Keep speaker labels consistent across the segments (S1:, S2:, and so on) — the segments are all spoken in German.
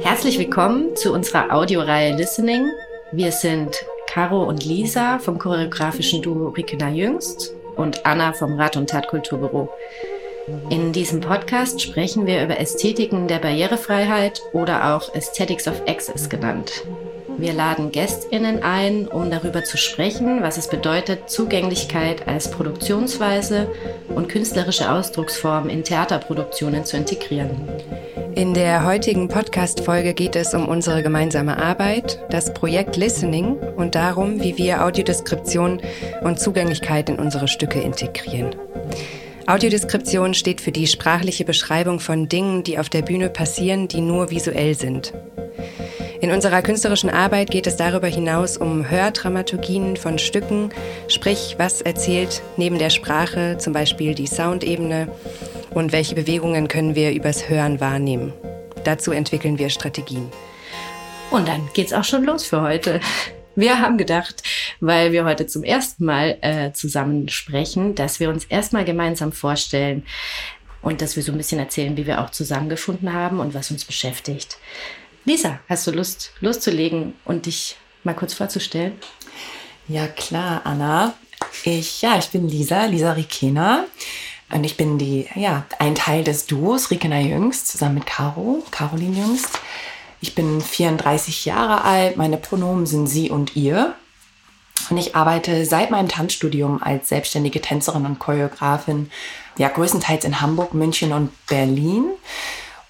S1: Herzlich willkommen zu unserer Audioreihe Listening. Wir sind Caro und Lisa vom choreografischen Duo Rikena Jüngst und Anna vom Rat- und Tatkulturbüro. In diesem Podcast sprechen wir über Ästhetiken der Barrierefreiheit oder auch Aesthetics of Access genannt. Wir laden GästInnen ein, um darüber zu sprechen, was es bedeutet, Zugänglichkeit als Produktionsweise und künstlerische Ausdrucksform in Theaterproduktionen zu integrieren.
S2: In der heutigen Podcast-Folge geht es um unsere gemeinsame Arbeit, das Projekt Listening und darum, wie wir Audiodeskription und Zugänglichkeit in unsere Stücke integrieren. Audiodeskription steht für die sprachliche Beschreibung von Dingen, die auf der Bühne passieren, die nur visuell sind. In unserer künstlerischen Arbeit geht es darüber hinaus um Hördramaturgien von Stücken, sprich, was erzählt neben der Sprache zum Beispiel die Soundebene und welche Bewegungen können wir übers Hören wahrnehmen. Dazu entwickeln wir Strategien.
S1: Und dann geht's auch schon los für heute. Wir haben gedacht, weil wir heute zum ersten Mal äh, zusammen sprechen, dass wir uns erstmal gemeinsam vorstellen und dass wir so ein bisschen erzählen, wie wir auch zusammengefunden haben und was uns beschäftigt. Lisa, hast du Lust loszulegen und dich mal kurz vorzustellen?
S3: Ja, klar, Anna. Ich, ja, ich bin Lisa, Lisa Rikena. Und ich bin die, ja, ein Teil des Duos Rikena Jüngst zusammen mit Caro, Caroline Jüngst. Ich bin 34 Jahre alt, meine Pronomen sind sie und ihr. Und ich arbeite seit meinem Tanzstudium als selbstständige Tänzerin und Choreografin, ja, größtenteils in Hamburg, München und Berlin.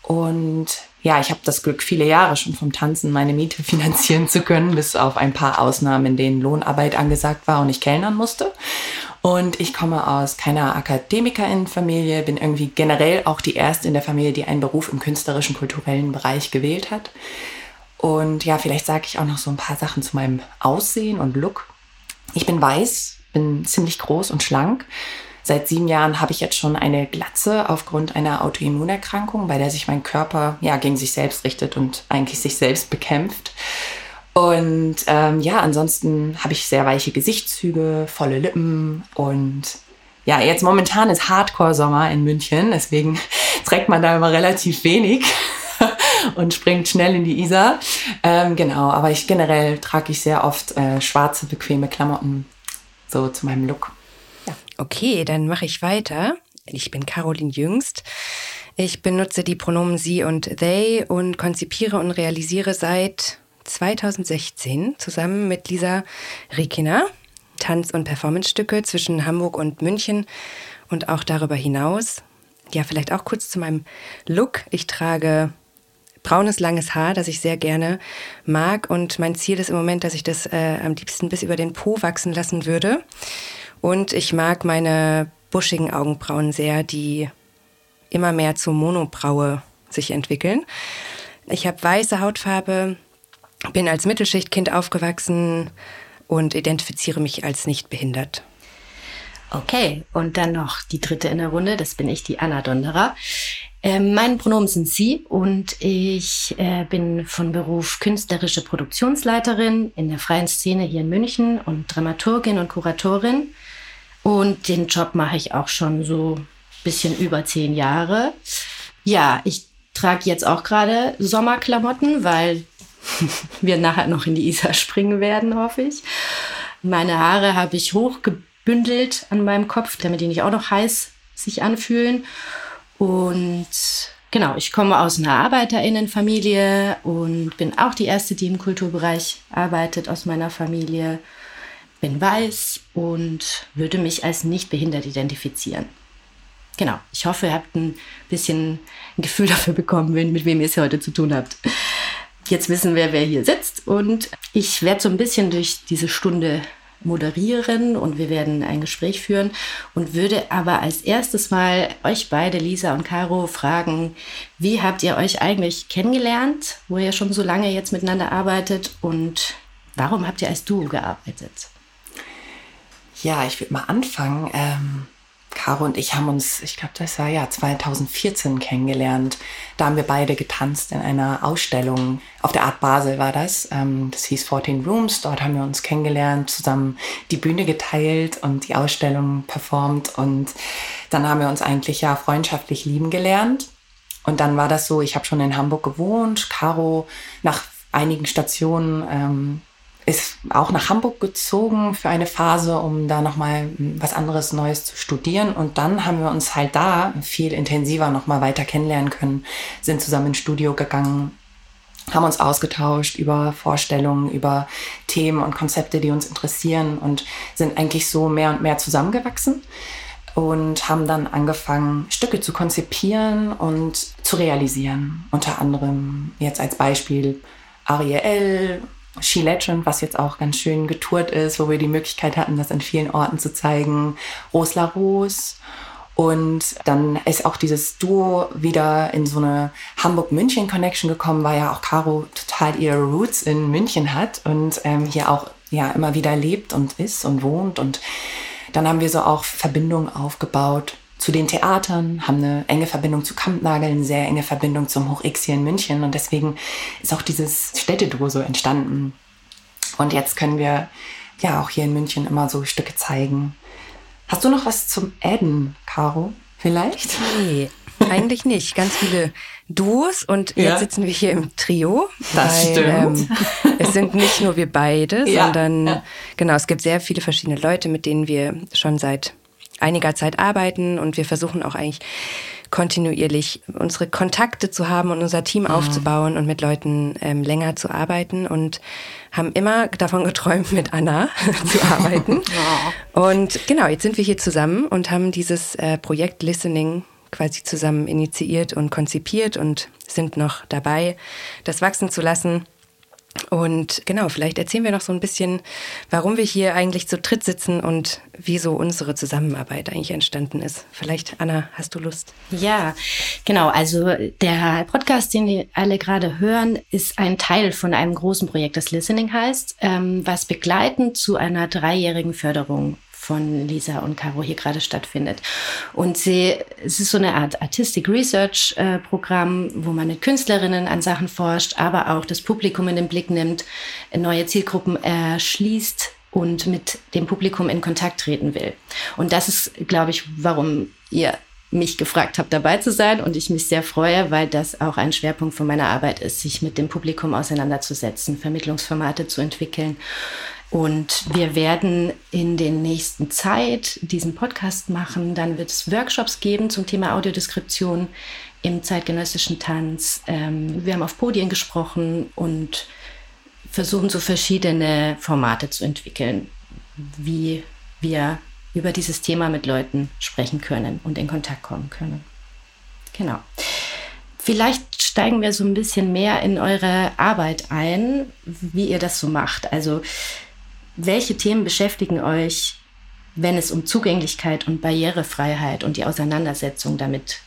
S3: Und ja, ich habe das Glück, viele Jahre schon vom Tanzen meine Miete finanzieren zu können, bis auf ein paar Ausnahmen, in denen Lohnarbeit angesagt war und ich kellnern musste. Und ich komme aus keiner Akademikerinnenfamilie, bin irgendwie generell auch die erste in der Familie, die einen Beruf im künstlerischen, kulturellen Bereich gewählt hat. Und ja, vielleicht sage ich auch noch so ein paar Sachen zu meinem Aussehen und Look. Ich bin weiß, bin ziemlich groß und schlank. Seit sieben Jahren habe ich jetzt schon eine Glatze aufgrund einer Autoimmunerkrankung, bei der sich mein Körper ja gegen sich selbst richtet und eigentlich sich selbst bekämpft. Und ähm, ja, ansonsten habe ich sehr weiche Gesichtszüge, volle Lippen und ja, jetzt momentan ist Hardcore-Sommer in München, deswegen trägt man da immer relativ wenig und springt schnell in die Isar. Ähm, genau, aber ich generell trage ich sehr oft äh, schwarze, bequeme Klamotten, so zu meinem Look.
S2: Okay, dann mache ich weiter. Ich bin Caroline Jüngst. Ich benutze die Pronomen sie und they und konzipiere und realisiere seit 2016 zusammen mit Lisa Rikina Tanz- und Performancestücke zwischen Hamburg und München und auch darüber hinaus. Ja, vielleicht auch kurz zu meinem Look. Ich trage braunes, langes Haar, das ich sehr gerne mag. Und mein Ziel ist im Moment, dass ich das äh, am liebsten bis über den Po wachsen lassen würde. Und ich mag meine buschigen Augenbrauen sehr, die immer mehr zur Monobraue sich entwickeln. Ich habe weiße Hautfarbe, bin als Mittelschichtkind aufgewachsen und identifiziere mich als nicht behindert.
S1: Okay, und dann noch die dritte in der Runde, das bin ich, die Anna Donderer. Ähm, meine Pronomen sind Sie und ich äh, bin von Beruf künstlerische Produktionsleiterin in der freien Szene hier in München und Dramaturgin und Kuratorin. Und den Job mache ich auch schon so ein bisschen über zehn Jahre. Ja, ich trage jetzt auch gerade Sommerklamotten, weil wir nachher noch in die Isar springen werden, hoffe ich. Meine Haare habe ich hochgebündelt an meinem Kopf, damit die nicht auch noch heiß sich anfühlen. Und genau, ich komme aus einer Arbeiterinnenfamilie und bin auch die erste, die im Kulturbereich arbeitet aus meiner Familie. Bin weiß und würde mich als nicht behindert identifizieren. Genau, ich hoffe, ihr habt ein bisschen ein Gefühl dafür bekommen, mit wem ihr es heute zu tun habt. Jetzt wissen wir, wer hier sitzt und ich werde so ein bisschen durch diese Stunde moderieren und wir werden ein Gespräch führen und würde aber als erstes mal euch beide, Lisa und Caro, fragen, wie habt ihr euch eigentlich kennengelernt, wo ihr schon so lange jetzt miteinander arbeitet und warum habt ihr als Duo gearbeitet?
S3: Ja, ich würde mal anfangen. Ähm Caro und ich haben uns, ich glaube, das war ja 2014 kennengelernt. Da haben wir beide getanzt in einer Ausstellung. Auf der Art Basel war das. Ähm, das hieß 14 Rooms. Dort haben wir uns kennengelernt, zusammen die Bühne geteilt und die Ausstellung performt. Und dann haben wir uns eigentlich ja freundschaftlich lieben gelernt. Und dann war das so, ich habe schon in Hamburg gewohnt. Caro nach einigen Stationen ähm, ist auch nach Hamburg gezogen für eine Phase, um da nochmal was anderes Neues zu studieren. Und dann haben wir uns halt da viel intensiver nochmal weiter kennenlernen können, sind zusammen ins Studio gegangen, haben uns ausgetauscht über Vorstellungen, über Themen und Konzepte, die uns interessieren und sind eigentlich so mehr und mehr zusammengewachsen und haben dann angefangen, Stücke zu konzipieren und zu realisieren. Unter anderem jetzt als Beispiel Ariel, She Legend, was jetzt auch ganz schön getourt ist, wo wir die Möglichkeit hatten, das an vielen Orten zu zeigen. Rose La Rose. Und dann ist auch dieses Duo wieder in so eine Hamburg-München-Connection gekommen, weil ja auch Caro total ihre Roots in München hat und ähm, hier auch ja immer wieder lebt und ist und wohnt. Und dann haben wir so auch Verbindungen aufgebaut zu den Theatern, haben eine enge Verbindung zu Kampnagel, eine sehr enge Verbindung zum Hoch X hier in München. Und deswegen ist auch dieses Städteduo so entstanden. Und jetzt können wir ja auch hier in München immer so Stücke zeigen. Hast du noch was zum Adden, Caro? Vielleicht?
S2: Nee, eigentlich nicht. Ganz viele Duos und ja. jetzt sitzen wir hier im Trio.
S3: Das weil, stimmt.
S2: Ähm, es sind nicht nur wir beide, ja, sondern ja. genau, es gibt sehr viele verschiedene Leute, mit denen wir schon seit einiger Zeit arbeiten und wir versuchen auch eigentlich kontinuierlich unsere Kontakte zu haben und unser Team mhm. aufzubauen und mit Leuten ähm, länger zu arbeiten und haben immer davon geträumt, mit Anna zu arbeiten. Ja. Und genau, jetzt sind wir hier zusammen und haben dieses äh, Projekt Listening quasi zusammen initiiert und konzipiert und sind noch dabei, das wachsen zu lassen. Und genau, vielleicht erzählen wir noch so ein bisschen, warum wir hier eigentlich zu dritt sitzen und wie so unsere Zusammenarbeit eigentlich entstanden ist. Vielleicht, Anna, hast du Lust?
S1: Ja, genau. Also der Podcast, den wir alle gerade hören, ist ein Teil von einem großen Projekt, das Listening heißt, ähm, was begleitend zu einer dreijährigen Förderung von Lisa und Caro hier gerade stattfindet. Und sie, es ist so eine Art Artistic Research äh, Programm, wo man mit Künstlerinnen an Sachen forscht, aber auch das Publikum in den Blick nimmt, neue Zielgruppen erschließt und mit dem Publikum in Kontakt treten will. Und das ist, glaube ich, warum ihr mich gefragt habt, dabei zu sein und ich mich sehr freue, weil das auch ein Schwerpunkt von meiner Arbeit ist, sich mit dem Publikum auseinanderzusetzen, Vermittlungsformate zu entwickeln, und wir werden in den nächsten Zeit diesen Podcast machen. Dann wird es Workshops geben zum Thema Audiodeskription im zeitgenössischen Tanz. Ähm, wir haben auf Podien gesprochen und versuchen so verschiedene Formate zu entwickeln, wie wir über dieses Thema mit Leuten sprechen können und in Kontakt kommen können. Genau. Vielleicht steigen wir so ein bisschen mehr in eure Arbeit ein, wie ihr das so macht. Also welche Themen beschäftigen euch, wenn es um Zugänglichkeit und Barrierefreiheit und die Auseinandersetzung damit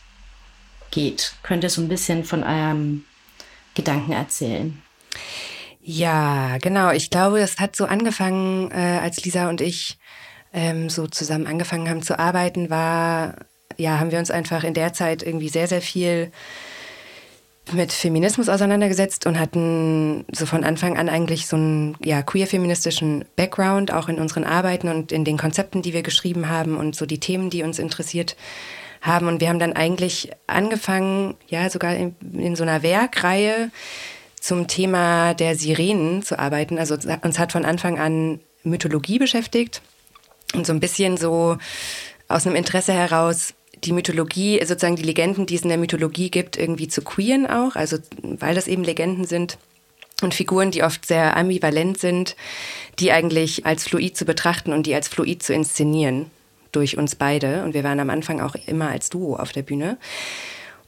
S1: geht? Könnt ihr so ein bisschen von eurem Gedanken erzählen?
S2: Ja, genau. Ich glaube, es hat so angefangen, äh, als Lisa und ich ähm, so zusammen angefangen haben zu arbeiten, war, ja, haben wir uns einfach in der Zeit irgendwie sehr, sehr viel mit Feminismus auseinandergesetzt und hatten so von Anfang an eigentlich so einen ja, queer-feministischen Background, auch in unseren Arbeiten und in den Konzepten, die wir geschrieben haben und so die Themen, die uns interessiert haben. Und wir haben dann eigentlich angefangen, ja, sogar in, in so einer Werkreihe zum Thema der Sirenen zu arbeiten. Also uns hat von Anfang an Mythologie beschäftigt und so ein bisschen so aus einem Interesse heraus die Mythologie, sozusagen die Legenden, die es in der Mythologie gibt, irgendwie zu queeren auch, also weil das eben Legenden sind und Figuren, die oft sehr ambivalent sind, die eigentlich als fluid zu betrachten und die als fluid zu inszenieren durch uns beide. Und wir waren am Anfang auch immer als Duo auf der Bühne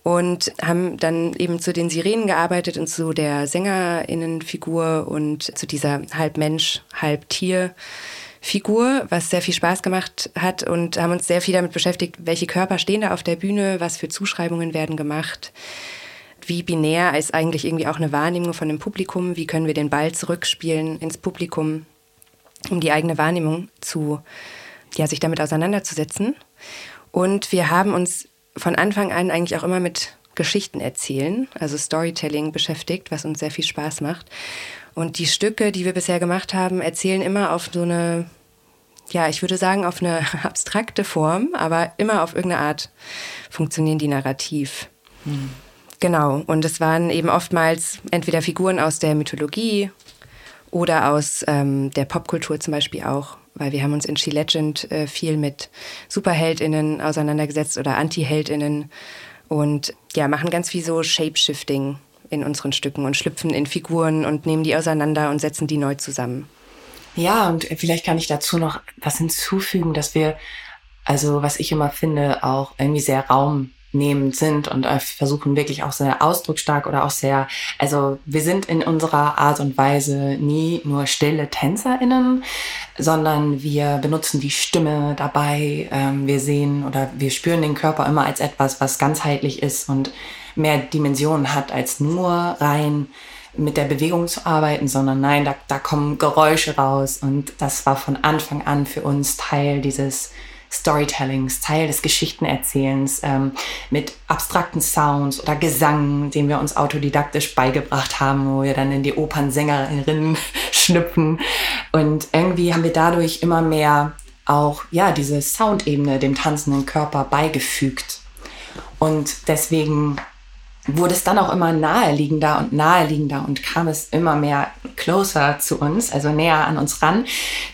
S2: und haben dann eben zu den Sirenen gearbeitet und zu der Sängerinnenfigur und zu dieser halb Mensch, halb Tier Figur, was sehr viel Spaß gemacht hat und haben uns sehr viel damit beschäftigt, welche Körper stehen da auf der Bühne, was für Zuschreibungen werden gemacht. Wie binär ist eigentlich irgendwie auch eine Wahrnehmung von dem Publikum? Wie können wir den Ball zurückspielen ins Publikum, um die eigene Wahrnehmung zu, ja, sich damit auseinanderzusetzen? Und wir haben uns von Anfang an eigentlich auch immer mit Geschichten erzählen, also Storytelling beschäftigt, was uns sehr viel Spaß macht. Und die Stücke, die wir bisher gemacht haben, erzählen immer auf so eine, ja, ich würde sagen, auf eine abstrakte Form, aber immer auf irgendeine Art funktionieren die narrativ. Hm. Genau, und es waren eben oftmals entweder Figuren aus der Mythologie oder aus ähm, der Popkultur zum Beispiel auch, weil wir haben uns in She Legend äh, viel mit SuperheldInnen auseinandergesetzt oder Anti-HeldInnen und ja, machen ganz viel so Shapeshifting in unseren Stücken und schlüpfen in Figuren und nehmen die auseinander und setzen die neu zusammen.
S3: Ja, und vielleicht kann ich dazu noch was hinzufügen, dass wir, also was ich immer finde, auch irgendwie sehr Raum nehmend sind und versuchen wirklich auch sehr ausdrucksstark oder auch sehr, also wir sind in unserer Art und Weise nie nur stille TänzerInnen, sondern wir benutzen die Stimme dabei. Ähm, wir sehen oder wir spüren den Körper immer als etwas, was ganzheitlich ist und mehr Dimensionen hat als nur rein mit der Bewegung zu arbeiten, sondern nein, da, da kommen Geräusche raus und das war von Anfang an für uns Teil dieses Storytellings, Teil des Geschichtenerzählens ähm, mit abstrakten Sounds oder Gesang, den wir uns autodidaktisch beigebracht haben, wo wir dann in die Opernsängerinnen schnüpfen. Und irgendwie haben wir dadurch immer mehr auch ja diese Soundebene dem tanzenden Körper beigefügt. Und deswegen wurde es dann auch immer naheliegender und naheliegender und kam es immer mehr closer zu uns, also näher an uns ran,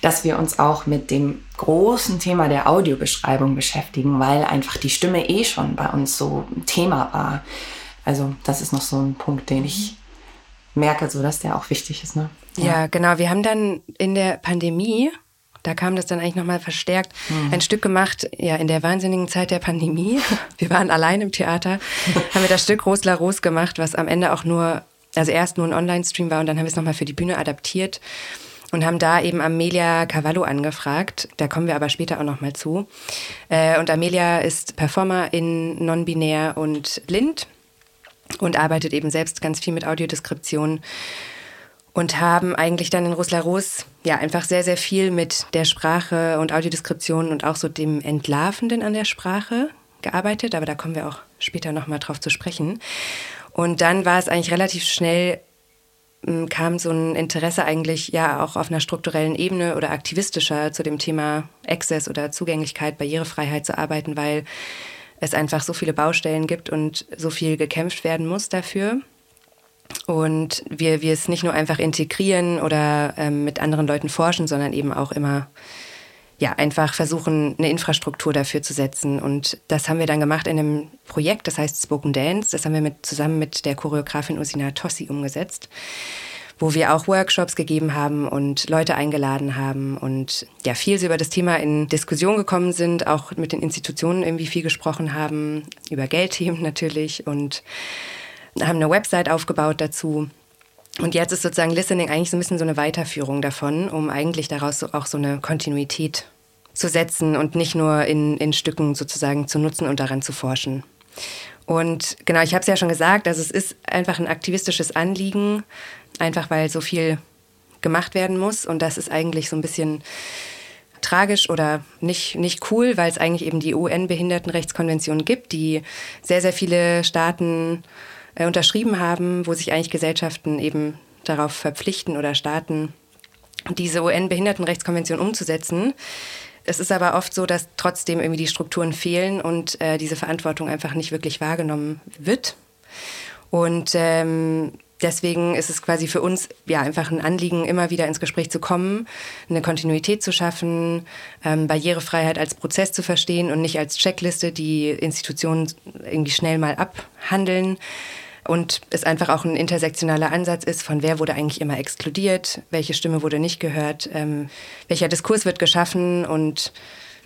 S3: dass wir uns auch mit dem großen Thema der Audiobeschreibung beschäftigen, weil einfach die Stimme eh schon bei uns so ein Thema war. Also das ist noch so ein Punkt, den ich merke, so dass der auch wichtig ist. Ne?
S2: Ja. ja, genau. Wir haben dann in der Pandemie da kam das dann eigentlich nochmal verstärkt. Mhm. Ein Stück gemacht, ja, in der wahnsinnigen Zeit der Pandemie. Wir waren allein im Theater, haben wir das Stück Rosla Ros gemacht, was am Ende auch nur, also erst nur ein Online-Stream war und dann haben wir es nochmal für die Bühne adaptiert und haben da eben Amelia Cavallo angefragt. Da kommen wir aber später auch nochmal zu. Äh, und Amelia ist Performer in non-binär und blind und arbeitet eben selbst ganz viel mit Audiodeskription und haben eigentlich dann in Russland ja einfach sehr, sehr viel mit der Sprache und Audiodeskription und auch so dem Entlarvenden an der Sprache gearbeitet, aber da kommen wir auch später nochmal drauf zu sprechen. Und dann war es eigentlich relativ schnell, hm, kam so ein Interesse eigentlich ja auch auf einer strukturellen Ebene oder aktivistischer zu dem Thema Access oder Zugänglichkeit, Barrierefreiheit zu arbeiten, weil es einfach so viele Baustellen gibt und so viel gekämpft werden muss dafür und wir, wir es nicht nur einfach integrieren oder ähm, mit anderen Leuten forschen, sondern eben auch immer ja, einfach versuchen, eine Infrastruktur dafür zu setzen. Und das haben wir dann gemacht in einem Projekt, das heißt Spoken Dance. Das haben wir mit, zusammen mit der Choreografin Usina Tossi umgesetzt, wo wir auch Workshops gegeben haben und Leute eingeladen haben und ja, viel über das Thema in Diskussion gekommen sind, auch mit den Institutionen irgendwie viel gesprochen haben, über Geldthemen natürlich und haben eine Website aufgebaut dazu. Und jetzt ist sozusagen Listening eigentlich so ein bisschen so eine Weiterführung davon, um eigentlich daraus so auch so eine Kontinuität zu setzen und nicht nur in, in Stücken sozusagen zu nutzen und daran zu forschen. Und genau, ich habe es ja schon gesagt, also es ist einfach ein aktivistisches Anliegen, einfach weil so viel gemacht werden muss. Und das ist eigentlich so ein bisschen tragisch oder nicht, nicht cool, weil es eigentlich eben die UN-Behindertenrechtskonvention gibt, die sehr, sehr viele Staaten äh, unterschrieben haben, wo sich eigentlich Gesellschaften eben darauf verpflichten oder Staaten, diese UN-Behindertenrechtskonvention umzusetzen. Es ist aber oft so, dass trotzdem irgendwie die Strukturen fehlen und äh, diese Verantwortung einfach nicht wirklich wahrgenommen wird. Und ähm, deswegen ist es quasi für uns ja einfach ein Anliegen, immer wieder ins Gespräch zu kommen, eine Kontinuität zu schaffen, ähm, Barrierefreiheit als Prozess zu verstehen und nicht als Checkliste, die Institutionen irgendwie schnell mal abhandeln. Und es einfach auch ein intersektionaler Ansatz ist, von wer wurde eigentlich immer exkludiert, welche Stimme wurde nicht gehört, ähm, welcher Diskurs wird geschaffen und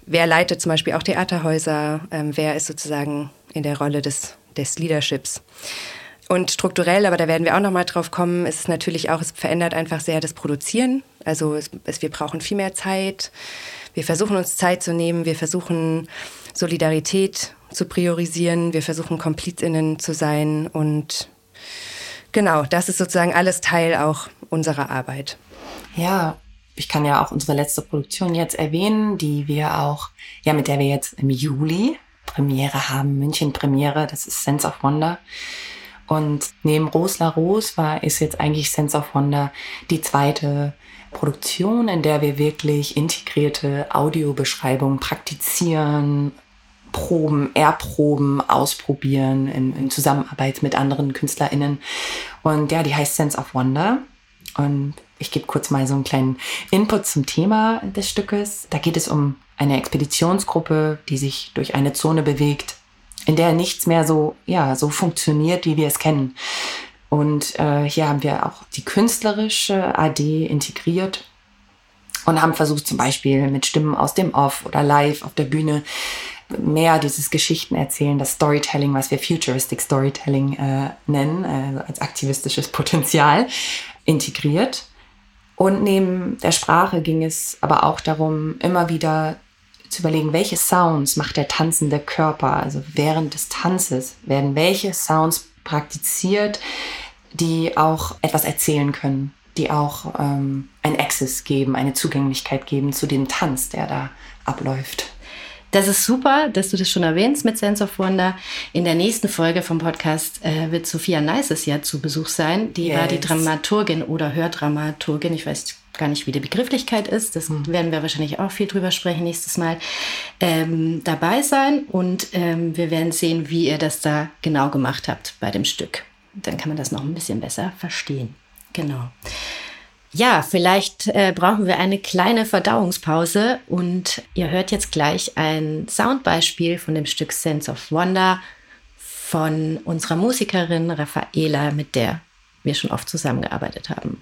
S2: wer leitet zum Beispiel auch Theaterhäuser, ähm, wer ist sozusagen in der Rolle des, des Leaderships. Und strukturell, aber da werden wir auch noch mal drauf kommen, ist es natürlich auch, es verändert einfach sehr das Produzieren. Also es, es, wir brauchen viel mehr Zeit. Wir versuchen uns Zeit zu nehmen. Wir versuchen Solidarität zu priorisieren. Wir versuchen KomplizInnen zu sein. Und genau, das ist sozusagen alles Teil auch unserer Arbeit.
S3: Ja, ich kann ja auch unsere letzte Produktion jetzt erwähnen, die wir auch, ja, mit der wir jetzt im Juli Premiere haben, München Premiere, das ist Sense of Wonder. Und neben Rosla Ros war, ist jetzt eigentlich Sense of Wonder die zweite Produktion, in der wir wirklich integrierte Audiobeschreibungen praktizieren, Proben, Erproben, ausprobieren in, in Zusammenarbeit mit anderen KünstlerInnen. Und ja, die heißt Sense of Wonder. Und ich gebe kurz mal so einen kleinen Input zum Thema des Stückes. Da geht es um eine Expeditionsgruppe, die sich durch eine Zone bewegt, in der nichts mehr so, ja, so funktioniert, wie wir es kennen. Und äh, hier haben wir auch die künstlerische AD integriert und haben versucht, zum Beispiel mit Stimmen aus dem Off oder live auf der Bühne mehr dieses Geschichten erzählen, das Storytelling, was wir Futuristic Storytelling äh, nennen, äh, als aktivistisches Potenzial, integriert. Und neben der Sprache ging es aber auch darum, immer wieder zu überlegen, welche Sounds macht der tanzende Körper. Also während des Tanzes werden welche Sounds praktiziert, die auch etwas erzählen können, die auch ähm, ein Access geben, eine Zugänglichkeit geben zu dem Tanz, der da abläuft.
S1: Das ist super, dass du das schon erwähnst mit Sense of Wonder. In der nächsten Folge vom Podcast äh, wird Sophia Neises ja zu Besuch sein. Die yes. war die Dramaturgin oder Hördramaturgin. Ich weiß gar nicht, wie die Begrifflichkeit ist. Das mhm. werden wir wahrscheinlich auch viel drüber sprechen nächstes Mal. Ähm, dabei sein und ähm, wir werden sehen, wie ihr das da genau gemacht habt bei dem Stück. Dann kann man das noch ein bisschen besser verstehen. Genau. Ja, vielleicht äh, brauchen wir eine kleine Verdauungspause und ihr hört jetzt gleich ein Soundbeispiel von dem Stück Sense of Wonder von unserer Musikerin Raffaela, mit der wir schon oft zusammengearbeitet haben.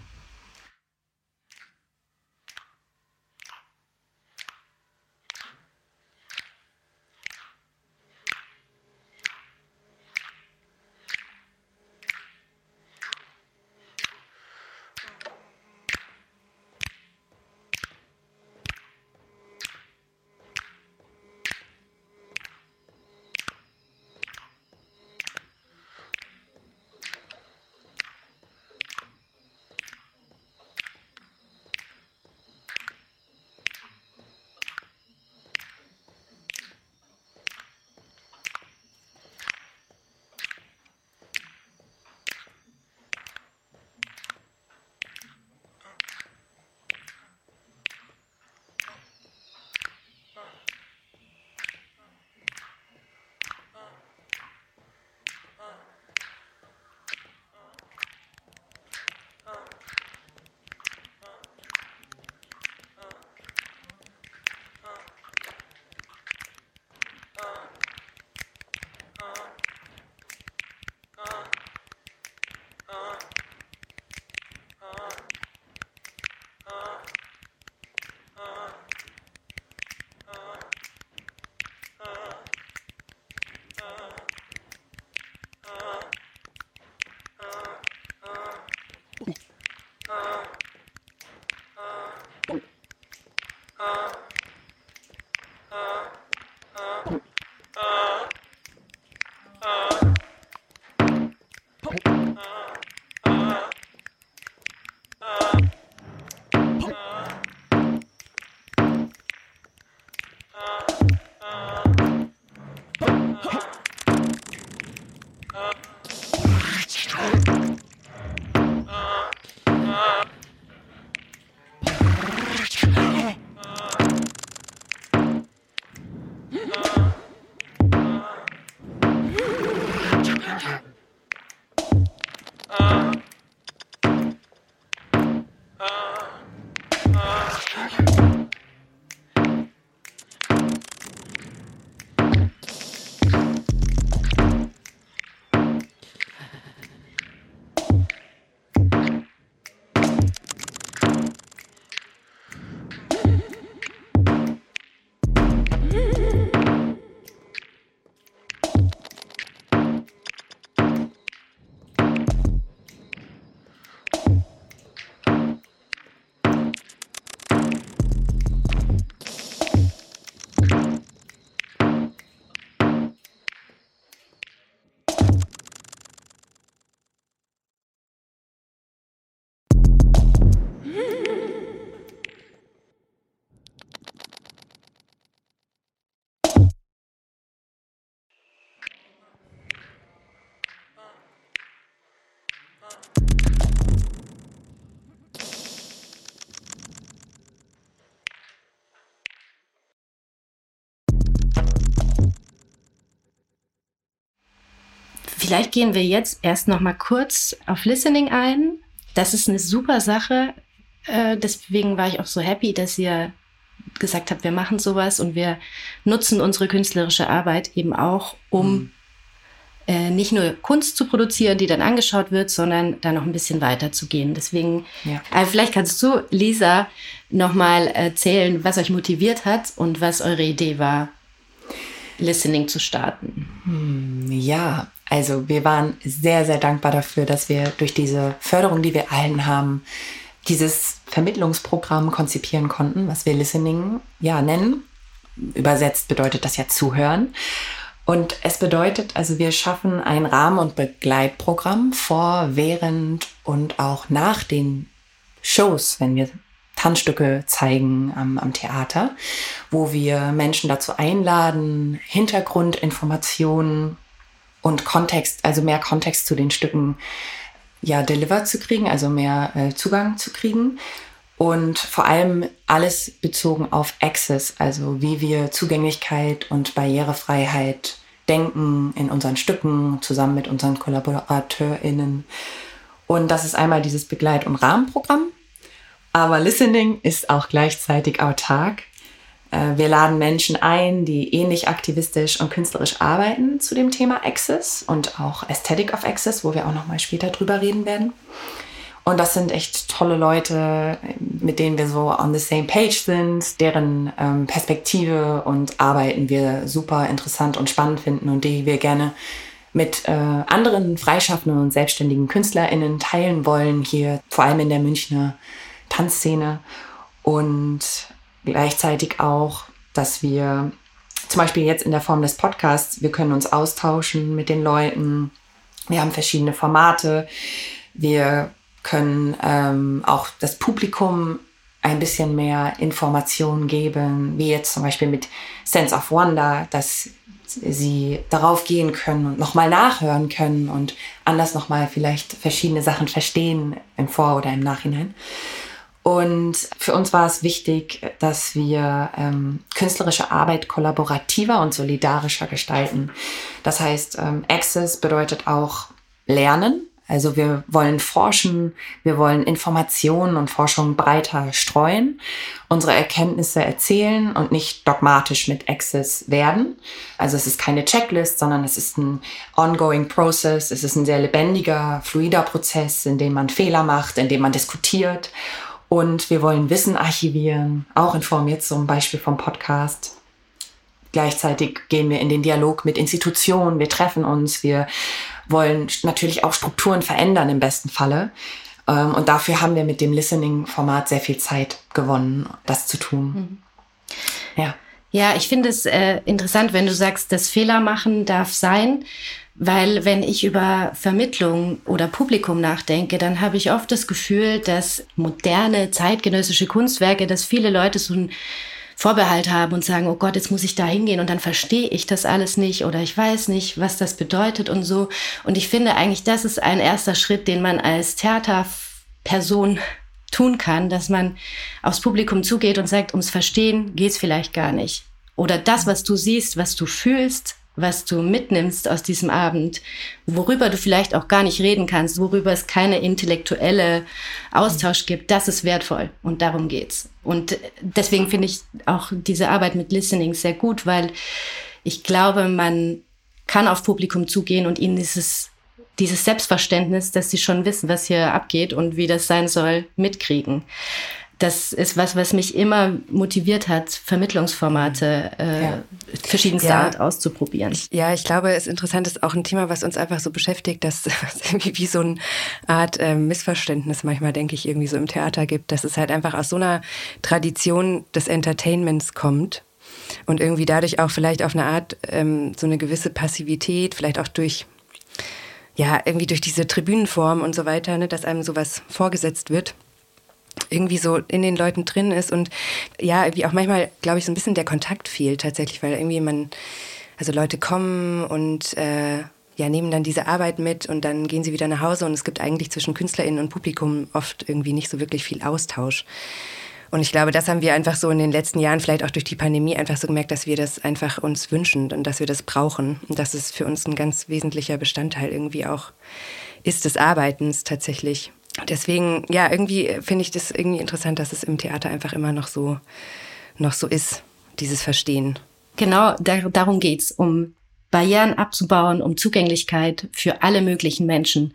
S1: Vielleicht gehen wir jetzt erst noch mal kurz auf Listening ein. Das ist eine super Sache. Äh, deswegen war ich auch so happy, dass ihr gesagt habt, wir machen sowas und wir nutzen unsere künstlerische Arbeit eben auch, um mhm. äh, nicht nur Kunst zu produzieren, die dann angeschaut wird, sondern da noch ein bisschen weiter zu gehen. Deswegen, ja. äh, vielleicht kannst du, Lisa, noch mal erzählen, was euch motiviert hat und was eure Idee war, Listening zu starten.
S3: Hm, ja, also wir waren sehr, sehr dankbar dafür, dass wir durch diese Förderung, die wir allen haben, dieses Vermittlungsprogramm konzipieren konnten, was wir Listening ja nennen. Übersetzt bedeutet das ja zuhören. Und es bedeutet, also wir schaffen ein Rahmen- und Begleitprogramm vor, während und auch nach den Shows, wenn wir Tanzstücke zeigen am, am Theater, wo wir Menschen dazu einladen, Hintergrundinformationen und Kontext, also mehr Kontext zu den Stücken ja, delivered zu kriegen, also mehr äh, Zugang zu kriegen. Und vor allem alles bezogen auf Access, also wie wir Zugänglichkeit und Barrierefreiheit denken in unseren Stücken zusammen mit unseren KollaborateurInnen. Und das ist einmal dieses Begleit- und Rahmenprogramm. Aber Listening ist auch gleichzeitig autark. Äh, wir laden Menschen ein, die ähnlich aktivistisch und künstlerisch arbeiten zu dem Thema Access und auch Aesthetic of Access, wo wir auch noch mal später drüber reden werden. Und das sind echt tolle Leute, mit denen wir so on the same page sind, deren ähm, Perspektive und Arbeiten wir super interessant und spannend finden und die wir gerne mit äh, anderen freischaffenden und selbstständigen KünstlerInnen teilen wollen, hier vor allem in der Münchner Tanzszene. Und gleichzeitig auch, dass wir zum Beispiel jetzt in der Form des Podcasts, wir können uns austauschen mit den Leuten. Wir haben verschiedene Formate. Wir können ähm, auch das Publikum ein bisschen mehr Informationen geben, wie jetzt zum Beispiel mit Sense of Wonder, dass sie darauf gehen können und nochmal nachhören können und anders nochmal vielleicht verschiedene Sachen verstehen im Vor- oder im Nachhinein. Und für uns war es wichtig, dass wir ähm, künstlerische Arbeit kollaborativer und solidarischer gestalten. Das heißt, ähm, Access bedeutet auch Lernen. Also wir wollen forschen, wir wollen Informationen und Forschung breiter streuen, unsere Erkenntnisse erzählen und nicht dogmatisch mit Access werden. Also es ist keine Checklist, sondern es ist ein ongoing process. Es ist ein sehr lebendiger, fluider Prozess, in dem man Fehler macht, in dem man diskutiert und wir wollen Wissen archivieren, auch in Form jetzt zum Beispiel vom Podcast. Gleichzeitig gehen wir in den Dialog mit Institutionen, wir treffen uns, wir wollen natürlich auch Strukturen verändern im besten Falle. Ähm, und dafür haben wir mit dem Listening-Format sehr viel Zeit gewonnen, das zu tun.
S1: Mhm. Ja. Ja, ich finde es äh, interessant, wenn du sagst, das Fehler machen darf sein. Weil wenn ich über Vermittlung oder Publikum nachdenke, dann habe ich oft das Gefühl, dass moderne zeitgenössische Kunstwerke, dass viele Leute so ein Vorbehalt haben und sagen, oh Gott, jetzt muss ich da hingehen und dann verstehe ich das alles nicht oder ich weiß nicht, was das bedeutet und so. Und ich finde eigentlich, das ist ein erster Schritt, den man als Theaterperson tun kann, dass man aufs Publikum zugeht und sagt, ums Verstehen geht's vielleicht gar nicht. Oder das, was du siehst, was du fühlst, was du mitnimmst aus diesem Abend, worüber du vielleicht auch gar nicht reden kannst, worüber es keine intellektuelle Austausch gibt, das ist wertvoll und darum geht's. Und deswegen finde ich auch diese Arbeit mit Listening sehr gut, weil ich glaube, man kann auf Publikum zugehen und ihnen dieses dieses Selbstverständnis, dass sie schon wissen, was hier abgeht und wie das sein soll, mitkriegen das ist was, was mich immer motiviert hat, Vermittlungsformate äh, ja. verschiedenster ja. Art auszuprobieren.
S2: Ja, ich glaube, es ist interessant, ist auch ein Thema, was uns einfach so beschäftigt, dass es irgendwie wie so eine Art äh, Missverständnis manchmal, denke ich, irgendwie so im Theater gibt, dass es halt einfach aus so einer Tradition des Entertainments kommt und irgendwie dadurch auch vielleicht auf eine Art ähm, so eine gewisse Passivität, vielleicht auch durch ja, irgendwie durch diese Tribünenform und so weiter, ne, dass einem sowas vorgesetzt wird irgendwie so in den Leuten drin ist und ja, irgendwie auch manchmal, glaube ich, so ein bisschen der Kontakt fehlt tatsächlich, weil irgendwie man, also Leute kommen und äh, ja, nehmen dann diese Arbeit mit und dann gehen sie wieder nach Hause und es gibt eigentlich zwischen KünstlerInnen und Publikum oft irgendwie nicht so wirklich viel Austausch. Und ich glaube, das haben wir einfach so in den letzten Jahren, vielleicht auch durch die Pandemie, einfach so gemerkt, dass wir das einfach uns wünschen und dass wir das brauchen. Und dass es für uns ein ganz wesentlicher Bestandteil irgendwie auch ist des Arbeitens tatsächlich. Deswegen, ja, irgendwie finde ich das irgendwie interessant, dass es im Theater einfach immer noch so, noch so ist, dieses Verstehen.
S1: Genau, da, darum geht's, um Barrieren abzubauen, um Zugänglichkeit für alle möglichen Menschen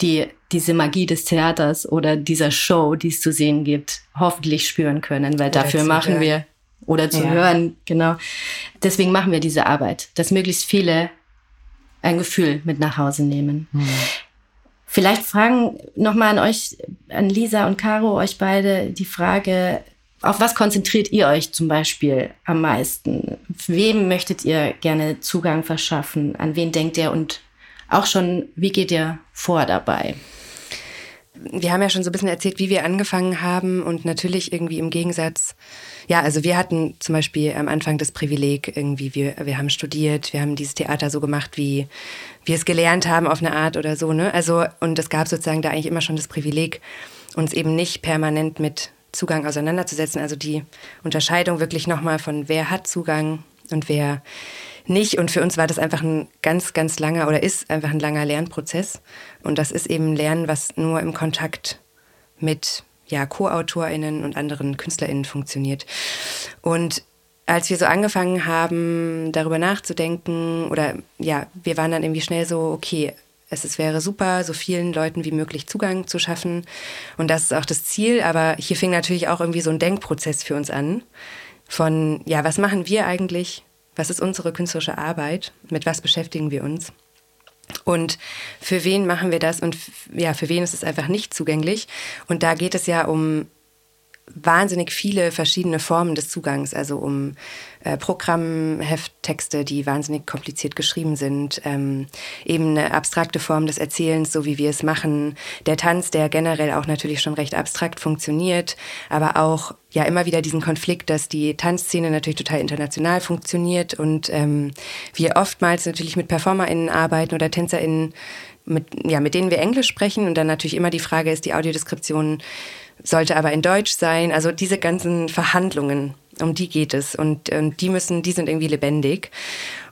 S1: die diese Magie des Theaters oder dieser Show, die es zu sehen gibt, hoffentlich spüren können, weil oder dafür machen hören. wir oder zu ja. hören, genau. Deswegen machen wir diese Arbeit, dass möglichst viele ein Gefühl mit nach Hause nehmen. Hm. Vielleicht fragen nochmal an euch, an Lisa und Caro, euch beide die Frage, auf was konzentriert ihr euch zum Beispiel am meisten? Wem möchtet ihr gerne Zugang verschaffen? An wen denkt ihr und auch schon, wie geht ihr vor dabei?
S2: Wir haben ja schon so ein bisschen erzählt, wie wir angefangen haben und natürlich irgendwie im Gegensatz, ja, also wir hatten zum Beispiel am Anfang das Privileg, irgendwie, wir, wir haben studiert, wir haben dieses Theater so gemacht, wie wir es gelernt haben auf eine Art oder so, ne? Also, und es gab sozusagen da eigentlich immer schon das Privileg, uns eben nicht permanent mit Zugang auseinanderzusetzen. Also die Unterscheidung wirklich nochmal von wer hat Zugang und wer nicht. Und für uns war das einfach ein ganz, ganz langer oder ist einfach ein langer Lernprozess. Und das ist eben Lernen, was nur im Kontakt mit ja, Co-AutorInnen und anderen KünstlerInnen funktioniert. Und als wir so angefangen haben, darüber nachzudenken, oder ja, wir waren dann irgendwie schnell so, okay, es, es wäre super, so vielen Leuten wie möglich Zugang zu schaffen. Und das ist auch das Ziel. Aber hier fing natürlich auch irgendwie so ein Denkprozess für uns an. Von, ja, was machen wir eigentlich? Was ist unsere künstlerische Arbeit? Mit was beschäftigen wir uns? Und für wen machen wir das? Und ja, für wen ist es einfach nicht zugänglich? Und da geht es ja um wahnsinnig viele verschiedene Formen des Zugangs, also um äh, Programmhefttexte, die wahnsinnig kompliziert geschrieben sind, ähm, eben eine abstrakte Form des Erzählens, so wie wir es machen, der Tanz, der generell auch natürlich schon recht abstrakt funktioniert, aber auch ja immer wieder diesen Konflikt, dass die Tanzszene natürlich total international funktioniert und ähm, wir oftmals natürlich mit PerformerInnen arbeiten oder TänzerInnen, mit, ja, mit denen wir Englisch sprechen und dann natürlich immer die Frage ist, die Audiodeskription sollte aber in Deutsch sein. Also diese ganzen Verhandlungen, um die geht es. Und, und die müssen, die sind irgendwie lebendig.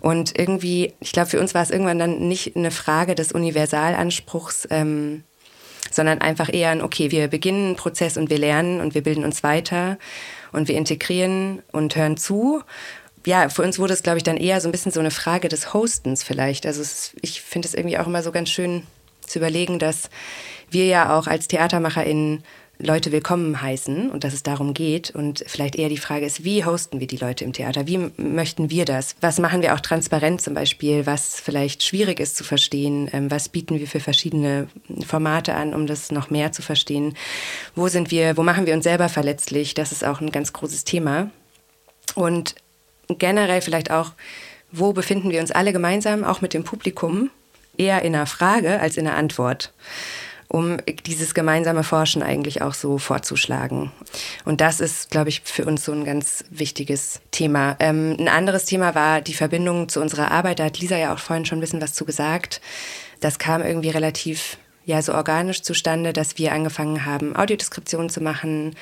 S2: Und irgendwie, ich glaube, für uns war es irgendwann dann nicht eine Frage des Universalanspruchs, ähm, sondern einfach eher ein, okay, wir beginnen einen Prozess und wir lernen und wir bilden uns weiter und wir integrieren und hören zu. Ja, für uns wurde es, glaube ich, dann eher so ein bisschen so eine Frage des Hostens vielleicht. Also es, ich finde es irgendwie auch immer so ganz schön zu überlegen, dass wir ja auch als TheatermacherInnen Leute willkommen heißen und dass es darum geht. Und vielleicht eher die Frage ist, wie hosten wir die Leute im Theater? Wie möchten wir das? Was machen wir auch transparent zum Beispiel, was vielleicht schwierig ist zu verstehen? Ähm, was bieten wir für verschiedene Formate an, um das noch mehr zu verstehen? Wo sind wir, wo machen wir uns selber verletzlich? Das ist auch ein ganz großes Thema. Und generell vielleicht auch, wo befinden wir uns alle gemeinsam, auch mit dem Publikum? Eher in einer Frage als in einer Antwort um dieses gemeinsame Forschen eigentlich auch so vorzuschlagen. Und das ist, glaube ich, für uns so ein ganz wichtiges Thema. Ähm, ein anderes Thema war die Verbindung zu unserer Arbeit. Da hat Lisa ja auch vorhin schon ein bisschen was zu gesagt. Das kam irgendwie relativ ja so organisch zustande, dass wir angefangen haben, Audiodeskriptionen zu machen.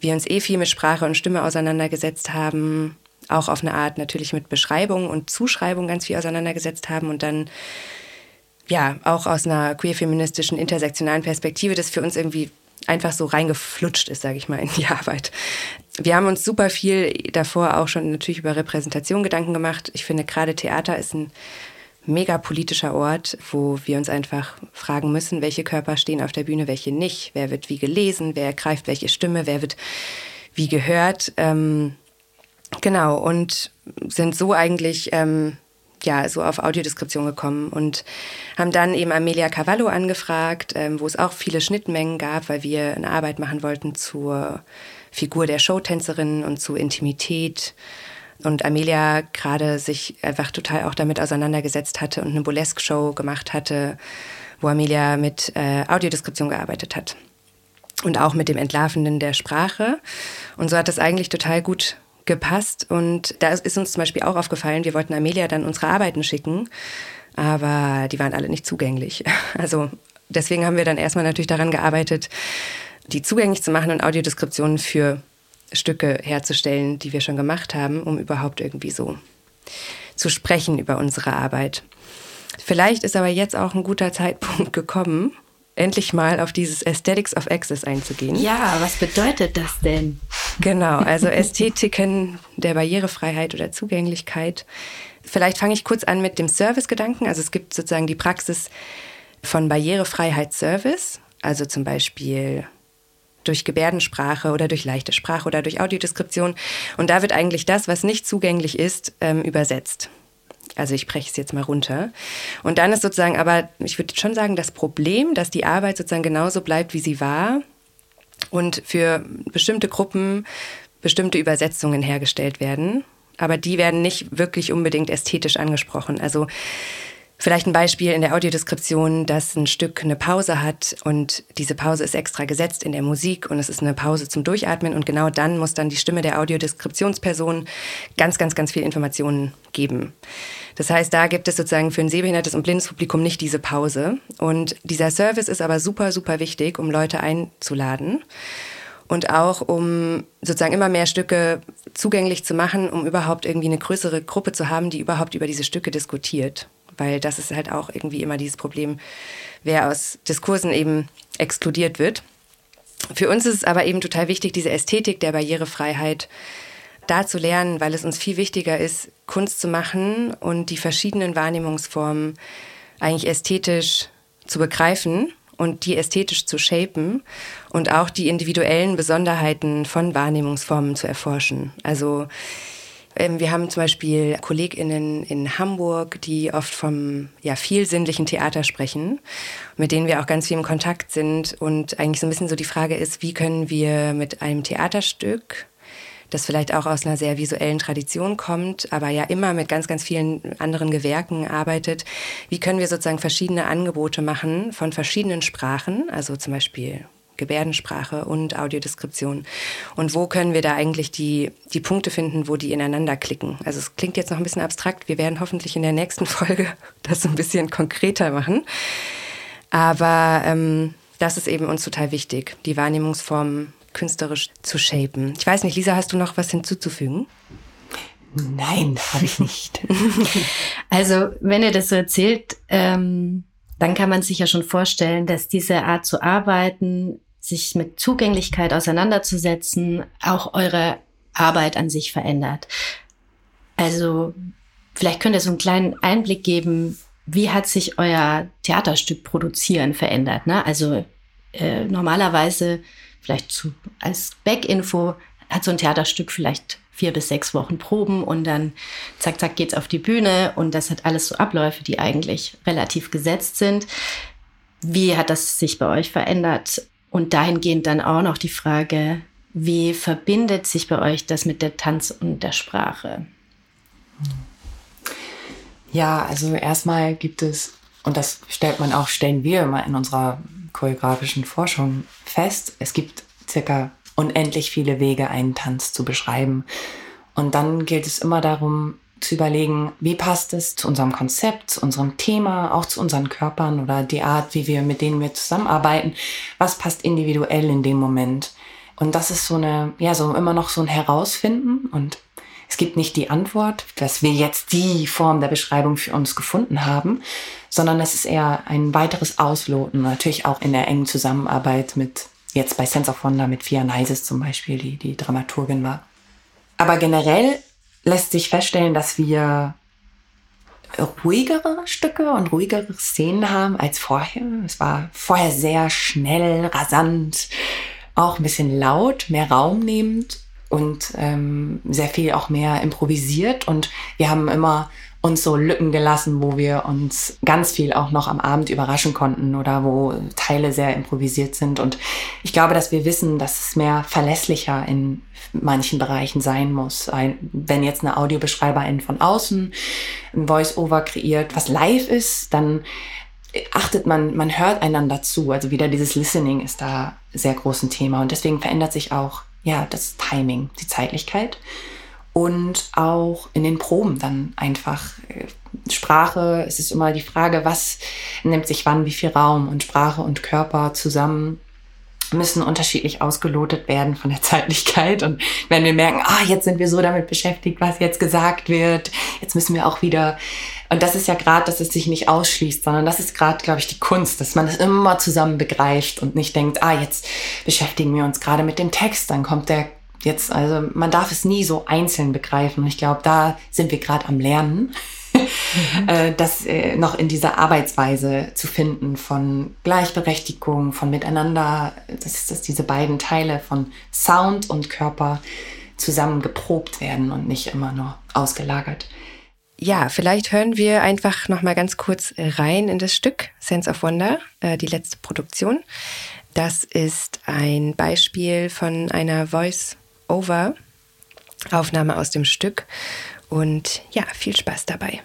S2: Wir uns eh viel mit Sprache und Stimme auseinandergesetzt haben, auch auf eine Art natürlich mit Beschreibung und Zuschreibung ganz viel auseinandergesetzt haben und dann ja, auch aus einer queer-feministischen, intersektionalen Perspektive, das für uns irgendwie einfach so reingeflutscht ist, sage ich mal, in die Arbeit. Wir haben uns super viel davor auch schon natürlich über Repräsentation Gedanken gemacht. Ich finde, gerade Theater ist ein mega politischer Ort, wo wir uns einfach fragen müssen, welche Körper stehen auf der Bühne, welche nicht, wer wird wie gelesen, wer greift welche Stimme, wer wird wie gehört. Ähm, genau, und sind so eigentlich ähm, ja, so auf Audiodeskription gekommen und haben dann eben Amelia Cavallo angefragt, ähm, wo es auch viele Schnittmengen gab, weil wir eine Arbeit machen wollten zur Figur der Showtänzerin und zu Intimität. Und Amelia gerade sich einfach total auch damit auseinandergesetzt hatte und eine Burlesque-Show gemacht hatte, wo Amelia mit äh, Audiodeskription gearbeitet hat. Und auch mit dem Entlarvenden der Sprache. Und so hat das eigentlich total gut gepasst. Und da ist uns zum Beispiel auch aufgefallen, wir wollten Amelia dann unsere Arbeiten schicken, aber die waren alle nicht zugänglich. Also deswegen haben wir dann erstmal natürlich daran gearbeitet, die zugänglich zu machen und Audiodeskriptionen für Stücke herzustellen, die wir schon gemacht haben, um überhaupt irgendwie so zu sprechen über unsere Arbeit. Vielleicht ist aber jetzt auch ein guter Zeitpunkt gekommen, endlich mal auf dieses Aesthetics of Access einzugehen.
S1: Ja, was bedeutet das denn?
S2: Genau, also Ästhetiken der Barrierefreiheit oder Zugänglichkeit. Vielleicht fange ich kurz an mit dem Service-Gedanken. Also es gibt sozusagen die Praxis von Barrierefreiheit-Service, also zum Beispiel durch Gebärdensprache oder durch leichte Sprache oder durch Audiodeskription. Und da wird eigentlich das, was nicht zugänglich ist, ähm, übersetzt. Also ich breche es jetzt mal runter. Und dann ist sozusagen aber, ich würde schon sagen, das Problem, dass die Arbeit sozusagen genauso bleibt, wie sie war und für bestimmte Gruppen bestimmte Übersetzungen hergestellt werden. Aber die werden nicht wirklich unbedingt ästhetisch angesprochen. Also Vielleicht ein Beispiel in der Audiodeskription, dass ein Stück eine Pause hat und diese Pause ist extra gesetzt in der Musik und es ist eine Pause zum Durchatmen und genau dann muss dann die Stimme der Audiodeskriptionsperson ganz, ganz, ganz viel Informationen geben. Das heißt, da gibt es sozusagen für ein sehbehindertes und blindes Publikum nicht diese Pause. Und dieser Service ist aber super, super wichtig, um Leute einzuladen und auch um sozusagen immer mehr Stücke zugänglich zu machen, um überhaupt irgendwie eine größere Gruppe zu haben, die überhaupt über diese Stücke diskutiert weil das ist halt auch irgendwie immer dieses Problem, wer aus Diskursen eben exkludiert wird. Für uns ist es aber eben total wichtig, diese Ästhetik der Barrierefreiheit da zu lernen, weil es uns viel wichtiger ist, Kunst zu machen und die verschiedenen Wahrnehmungsformen eigentlich ästhetisch zu begreifen und die ästhetisch zu shapen und auch die individuellen Besonderheiten von Wahrnehmungsformen zu erforschen. Also ähm, wir haben zum Beispiel KollegInnen in Hamburg, die oft vom ja, vielsinnlichen Theater sprechen, mit denen wir auch ganz viel im Kontakt sind. Und eigentlich so ein bisschen so die Frage ist, wie können wir mit einem Theaterstück, das vielleicht auch aus einer sehr visuellen Tradition kommt, aber ja immer mit ganz, ganz vielen anderen Gewerken arbeitet, wie können wir sozusagen verschiedene Angebote machen von verschiedenen Sprachen, also zum Beispiel Gebärdensprache und Audiodeskription. Und wo können wir da eigentlich die, die Punkte finden, wo die ineinander klicken? Also es klingt jetzt noch ein bisschen abstrakt. Wir werden hoffentlich in der nächsten Folge das ein bisschen konkreter machen. Aber ähm, das ist eben uns total wichtig, die Wahrnehmungsformen künstlerisch zu shapen. Ich weiß nicht, Lisa, hast du noch was hinzuzufügen?
S3: Nein, habe ich nicht.
S1: also, wenn ihr das so erzählt, ähm, dann kann man sich ja schon vorstellen, dass diese Art zu arbeiten, sich mit Zugänglichkeit auseinanderzusetzen, auch eure Arbeit an sich verändert. Also vielleicht könnt ihr so einen kleinen Einblick geben, wie hat sich euer Theaterstück produzieren verändert? Ne? Also äh, normalerweise, vielleicht zu, als Backinfo, hat so ein Theaterstück vielleicht vier bis sechs Wochen Proben und dann zack, zack geht's auf die Bühne und das hat alles so Abläufe, die eigentlich relativ gesetzt sind. Wie hat das sich bei euch verändert? Und dahingehend dann auch noch die Frage, wie verbindet sich bei euch das mit der Tanz und der Sprache?
S3: Ja, also erstmal gibt es, und das stellt man auch, stellen wir immer in unserer choreografischen Forschung fest, es gibt circa unendlich viele Wege, einen Tanz zu beschreiben. Und dann gilt es immer darum, zu überlegen, wie passt es zu unserem Konzept, zu unserem Thema, auch zu unseren Körpern oder die Art, wie wir mit denen wir zusammenarbeiten. Was passt individuell in dem Moment? Und das ist so eine, ja, so immer noch so ein Herausfinden und es gibt nicht die Antwort, dass wir jetzt die Form der Beschreibung für uns gefunden haben, sondern es ist eher ein weiteres Ausloten, natürlich auch in der engen Zusammenarbeit mit Jetzt bei Sense of Wonder mit Fia Neises zum Beispiel, die die Dramaturgin war. Aber generell lässt sich feststellen, dass wir ruhigere Stücke und ruhigere Szenen haben als vorher. Es war vorher sehr schnell, rasant, auch ein bisschen laut, mehr raumnehmend und ähm, sehr viel auch mehr improvisiert. Und wir haben immer uns so Lücken gelassen, wo wir uns ganz viel auch noch am Abend überraschen konnten oder wo Teile sehr improvisiert sind. Und ich glaube, dass wir wissen, dass es mehr verlässlicher in manchen Bereichen sein muss. Wenn jetzt eine Audiobeschreiberin von außen ein Voice-Over kreiert, was live ist, dann achtet man, man hört einander zu. Also wieder dieses Listening ist da sehr groß ein Thema. Und deswegen verändert sich auch, ja, das Timing, die Zeitlichkeit und auch in den Proben dann einfach äh, Sprache. Es ist immer die Frage, was nimmt sich wann wie viel Raum und Sprache und Körper zusammen müssen unterschiedlich ausgelotet werden von der Zeitlichkeit. Und wenn wir merken, ah, jetzt sind wir so damit beschäftigt, was jetzt gesagt wird, jetzt müssen wir auch wieder. Und das ist ja gerade, dass es sich nicht ausschließt, sondern das ist gerade, glaube ich, die Kunst, dass man das immer zusammen begreift und nicht denkt, ah, jetzt beschäftigen wir uns gerade mit dem Text, dann kommt der jetzt, also man darf es nie so einzeln begreifen. Und ich glaube, da sind wir gerade am Lernen mhm. Äh, das äh, noch in dieser Arbeitsweise zu finden von Gleichberechtigung, von Miteinander, dass, dass diese beiden Teile von Sound und Körper zusammen geprobt werden und nicht immer nur ausgelagert.
S2: Ja, vielleicht hören wir einfach noch mal ganz kurz rein in das Stück Sense of Wonder, äh, die letzte Produktion. Das ist ein Beispiel von einer Voice-Over-Aufnahme aus dem Stück. Und ja, viel Spaß dabei.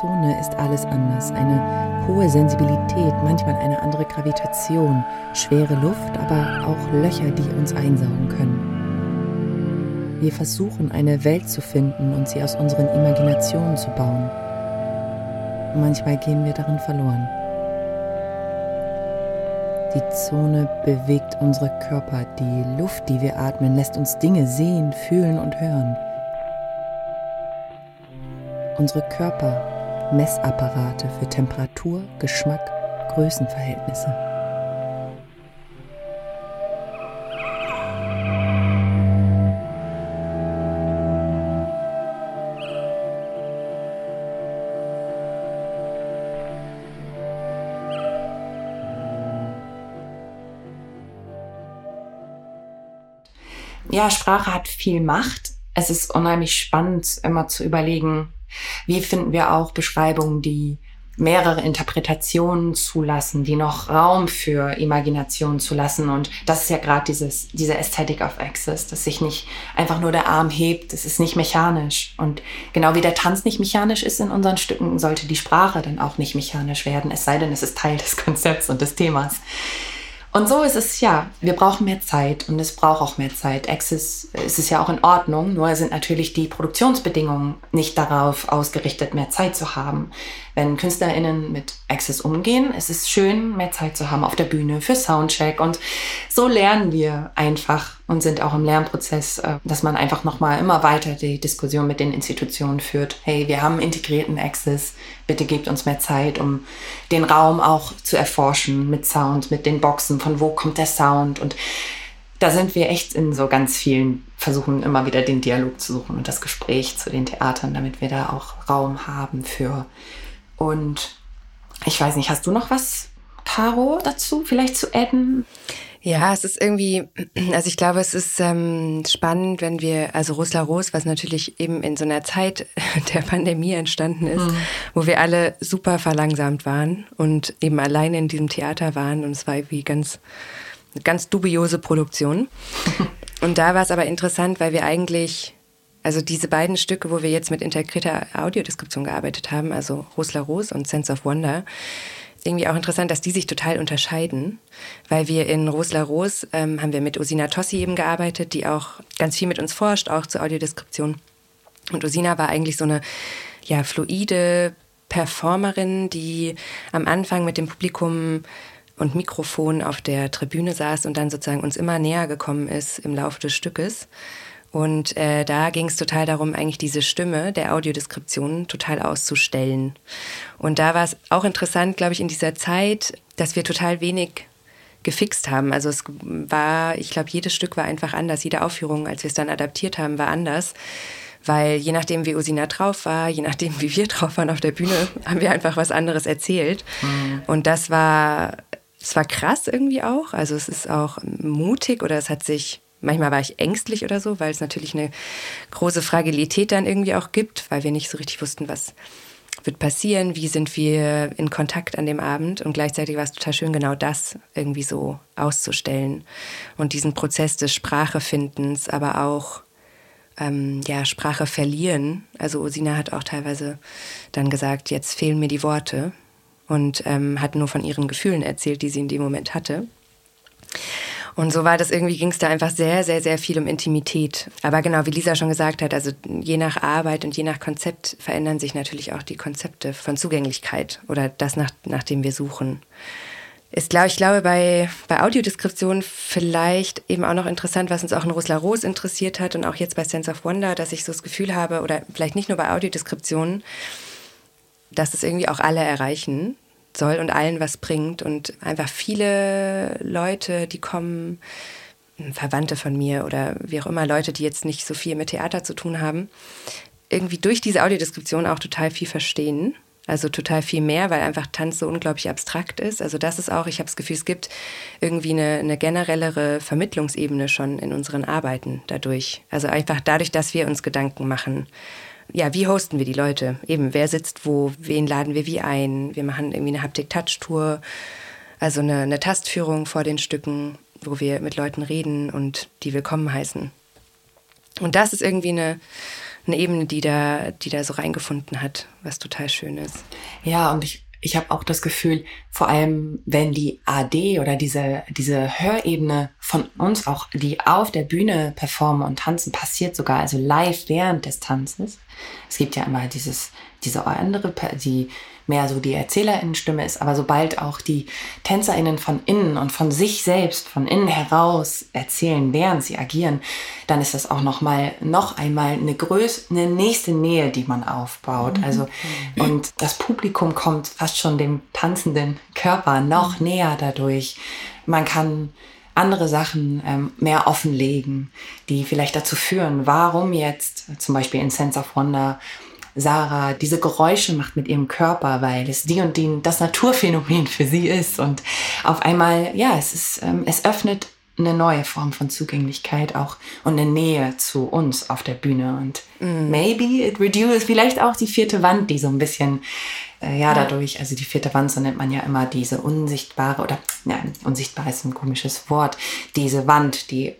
S4: Zone ist alles anders. Eine hohe Sensibilität, manchmal eine andere Gravitation, schwere Luft, aber auch Löcher, die uns einsaugen können. Wir versuchen eine Welt zu finden und sie aus unseren Imaginationen zu bauen. Manchmal gehen wir darin verloren. Die Zone bewegt unsere Körper. Die Luft, die wir atmen, lässt uns Dinge sehen, fühlen und hören unsere Körper Messapparate für Temperatur, Geschmack, Größenverhältnisse.
S3: Ja, Sprache hat viel Macht. Es ist unheimlich spannend, immer zu überlegen, wie finden wir auch Beschreibungen, die mehrere Interpretationen zulassen, die noch Raum für Imagination zulassen. Und das ist ja gerade dieses, diese Aesthetic of Access, dass sich nicht einfach nur der Arm hebt, das ist nicht mechanisch. Und genau wie der Tanz nicht mechanisch ist in unseren Stücken, sollte die Sprache dann auch nicht mechanisch werden, es sei denn, es ist Teil des Konzepts und des Themas. Und so ist es ja, wir brauchen mehr Zeit und es braucht auch mehr Zeit. Access ist es ja auch in Ordnung, nur sind natürlich die Produktionsbedingungen nicht darauf ausgerichtet, mehr Zeit zu haben. Wenn KünstlerInnen mit Access umgehen, ist es schön, mehr Zeit zu haben auf der Bühne für Soundcheck und so lernen wir einfach und sind auch im Lernprozess, äh, dass man einfach nochmal immer weiter die Diskussion mit den Institutionen führt. Hey, wir haben integrierten Access, bitte gebt uns mehr Zeit, um den Raum auch zu erforschen mit Sound, mit den Boxen, von wo kommt der Sound und da sind wir echt in so ganz vielen Versuchen, immer wieder den Dialog zu suchen und das Gespräch zu den Theatern, damit wir da auch Raum haben für. Und ich weiß nicht, hast du noch was, Caro, dazu vielleicht zu adden?
S2: Ja, es ist irgendwie, also ich glaube, es ist ähm, spannend, wenn wir, also Rosla Ros, was natürlich eben in so einer Zeit der Pandemie entstanden ist, mhm. wo wir alle super verlangsamt waren und eben alleine in diesem Theater waren und es war irgendwie ganz, ganz dubiose Produktion. und da war es aber interessant, weil wir eigentlich, also diese beiden Stücke, wo wir jetzt mit integrierter Audiodeskription gearbeitet haben, also Rosla Ros und Sense of Wonder, irgendwie auch interessant, dass die sich total unterscheiden, weil wir in Rosla Ros ähm, haben wir mit Usina Tossi eben gearbeitet, die auch ganz viel mit uns forscht, auch zur Audiodeskription. Und Usina war eigentlich so eine ja, fluide Performerin, die am Anfang mit dem Publikum und Mikrofon auf der Tribüne saß und dann sozusagen uns immer näher gekommen ist im Laufe des Stückes. Und äh, da ging es total darum, eigentlich diese Stimme der Audiodeskription total auszustellen. Und da war es auch interessant, glaube ich, in dieser Zeit, dass wir total wenig gefixt haben. Also es war, ich glaube, jedes Stück war einfach anders. Jede Aufführung, als wir es dann adaptiert haben, war anders. Weil je nachdem, wie Usina drauf war, je nachdem, wie wir drauf waren auf der Bühne, haben wir einfach was anderes erzählt. Mhm. Und das war, es war krass irgendwie auch. Also es ist auch mutig oder es hat sich manchmal war ich ängstlich oder so, weil es natürlich eine große Fragilität dann irgendwie auch gibt, weil wir nicht so richtig wussten, was wird passieren, wie sind wir in Kontakt an dem Abend. Und gleichzeitig war es total schön, genau das irgendwie so auszustellen und diesen Prozess des Sprachefindens, aber auch ähm, ja, Sprache verlieren. Also Usina hat auch teilweise dann gesagt, jetzt fehlen mir die Worte und ähm, hat nur von ihren Gefühlen erzählt, die sie in dem Moment hatte. Und so war das irgendwie, ging es da einfach sehr, sehr, sehr viel um Intimität. Aber genau, wie Lisa schon gesagt hat, also je nach Arbeit und je nach Konzept verändern sich natürlich auch die Konzepte von Zugänglichkeit oder das, nach, nach dem wir suchen. Ist, glaube ich, glaube bei, bei Audiodeskription vielleicht eben auch noch interessant, was uns auch in Rosla Roos interessiert hat und auch jetzt bei Sense of Wonder, dass ich so das Gefühl habe, oder vielleicht nicht nur bei Audiodeskriptionen, dass es irgendwie auch alle erreichen soll und allen was bringt und einfach viele Leute, die kommen, Verwandte von mir oder wie auch immer, Leute, die jetzt nicht so viel mit Theater zu tun haben, irgendwie durch diese Audiodeskription auch total viel verstehen also total viel mehr, weil einfach Tanz so unglaublich abstrakt ist. Also das ist auch, ich habe das Gefühl, es gibt irgendwie eine, eine generellere Vermittlungsebene schon in unseren Arbeiten dadurch. Also einfach dadurch, dass wir uns Gedanken machen. Ja, wie hosten wir die Leute? Eben, wer sitzt wo, wen laden wir wie ein? Wir machen irgendwie eine Haptik-Touch-Tour, also eine, eine Tastführung vor den Stücken, wo wir mit Leuten reden und die willkommen heißen. Und das ist irgendwie eine, eine Ebene, die da, die da so reingefunden hat, was total schön ist.
S3: Ja, und ich, ich habe auch das Gefühl, vor allem wenn die AD oder diese, diese Hörebene von uns auch, die auf der Bühne performen und tanzen, passiert sogar, also live während des Tanzes. Es gibt ja immer dieses, diese andere, die mehr so die Erzählerinnenstimme ist, aber sobald auch die Tänzerinnen von innen und von sich selbst, von innen heraus erzählen, während sie agieren, dann ist das auch noch mal noch einmal eine größere, eine nächste Nähe, die man aufbaut. Mhm. Also und das Publikum kommt fast schon dem tanzenden Körper noch mhm. näher dadurch. Man kann andere Sachen ähm, mehr offenlegen, die vielleicht dazu führen, warum jetzt zum Beispiel in Sense of Wonder Sarah diese Geräusche macht mit ihrem Körper, weil es die und die das Naturphänomen für sie ist. Und auf einmal, ja, es ist, ähm, es öffnet eine neue Form von Zugänglichkeit auch und eine Nähe zu uns auf der Bühne. Und mm. maybe it reduces vielleicht auch die vierte Wand, die so ein bisschen, äh, ja, dadurch, also die vierte Wand, so nennt man ja immer diese unsichtbare, oder nein, unsichtbar ist ein komisches Wort, diese Wand, die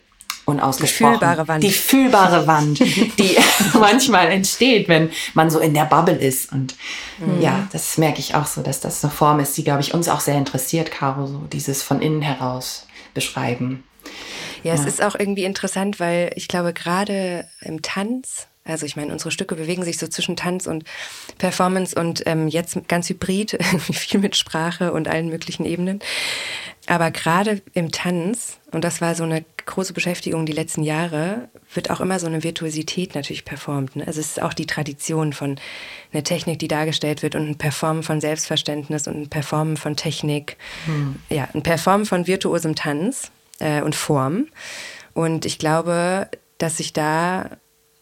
S3: unausgesprochen.
S2: Die fühlbare Wand.
S3: Die fühlbare Wand, die manchmal entsteht, wenn man so in der Bubble ist. Und mhm. ja, das merke ich auch so, dass das eine Form ist, die, glaube ich, uns auch sehr interessiert, Caro, so dieses von innen heraus beschreiben.
S2: Ja, ja, es ist auch irgendwie interessant, weil ich glaube, gerade im Tanz, also ich meine, unsere Stücke bewegen sich so zwischen Tanz und Performance und ähm, jetzt ganz hybrid, viel mit Sprache und allen möglichen Ebenen. Aber gerade im Tanz, und das war so eine große Beschäftigung die letzten Jahre, wird auch immer so eine Virtuosität natürlich performt. Ne? Also es ist auch die Tradition von einer Technik, die dargestellt wird und ein Performen von Selbstverständnis und ein Performen von Technik. Hm. Ja, ein Performen von virtuosem Tanz äh, und Form. Und ich glaube, dass sich da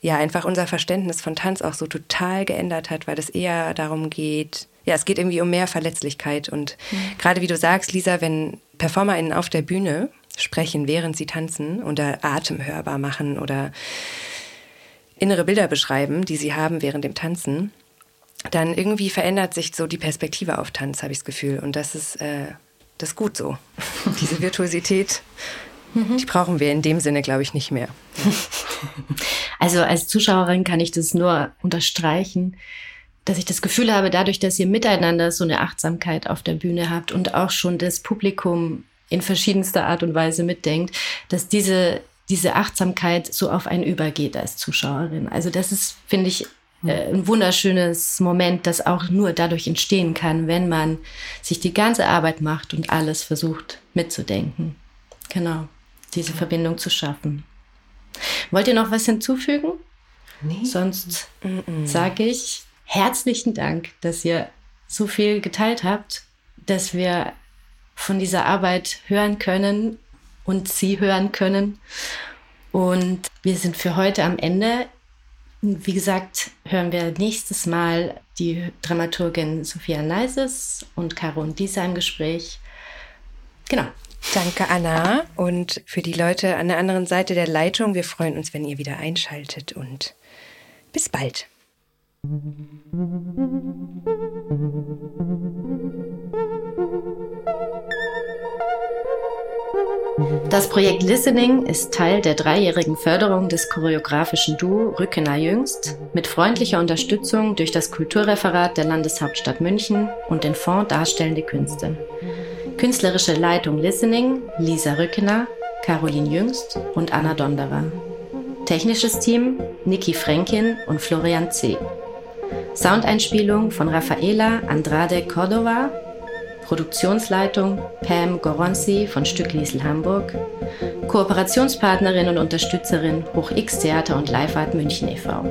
S2: ja einfach unser Verständnis von Tanz auch so total geändert hat, weil es eher darum geht, ja, es geht irgendwie um mehr Verletzlichkeit. Und mhm. gerade wie du sagst, Lisa, wenn PerformerInnen auf der Bühne sprechen, während sie tanzen oder Atem hörbar machen oder innere Bilder beschreiben, die sie haben während dem Tanzen, dann irgendwie verändert sich so die Perspektive auf Tanz, habe ich das Gefühl. Und das ist, äh, das ist gut so. Diese Virtuosität, mhm. die brauchen wir in dem Sinne, glaube ich, nicht mehr.
S1: Also als Zuschauerin kann ich das nur unterstreichen, dass ich das Gefühl habe, dadurch, dass ihr miteinander so eine Achtsamkeit auf der Bühne habt und auch schon das Publikum in verschiedenster Art und Weise mitdenkt, dass diese, diese Achtsamkeit so auf einen übergeht als Zuschauerin. Also das ist, finde ich, äh, ein wunderschönes Moment, das auch nur dadurch entstehen kann, wenn man sich die ganze Arbeit macht und alles versucht mitzudenken. Genau, diese Verbindung zu schaffen. Wollt ihr noch was hinzufügen? Nee. Sonst sage ich herzlichen Dank, dass ihr so viel geteilt habt, dass wir von dieser Arbeit hören können und Sie hören können. Und wir sind für heute am Ende. Wie gesagt, hören wir nächstes Mal die Dramaturgin Sophia Neises und Caro und Lisa im Gespräch. Genau.
S2: Danke, Anna. Und für die Leute an der anderen Seite der Leitung, wir freuen uns, wenn ihr wieder einschaltet und bis bald.
S1: Das Projekt Listening ist Teil der dreijährigen Förderung des choreografischen Duo Rückener Jüngst mit freundlicher Unterstützung durch das Kulturreferat der Landeshauptstadt München und den Fonds Darstellende Künste. Künstlerische Leitung Listening Lisa Rückener, Caroline Jüngst und Anna Donderer. Technisches Team Niki Fränkin und Florian C. Soundeinspielung von Rafaela Andrade Cordova Produktionsleitung Pam Goronzi von Stückliesel Hamburg, Kooperationspartnerin und Unterstützerin Hoch X Theater und Live München e.V.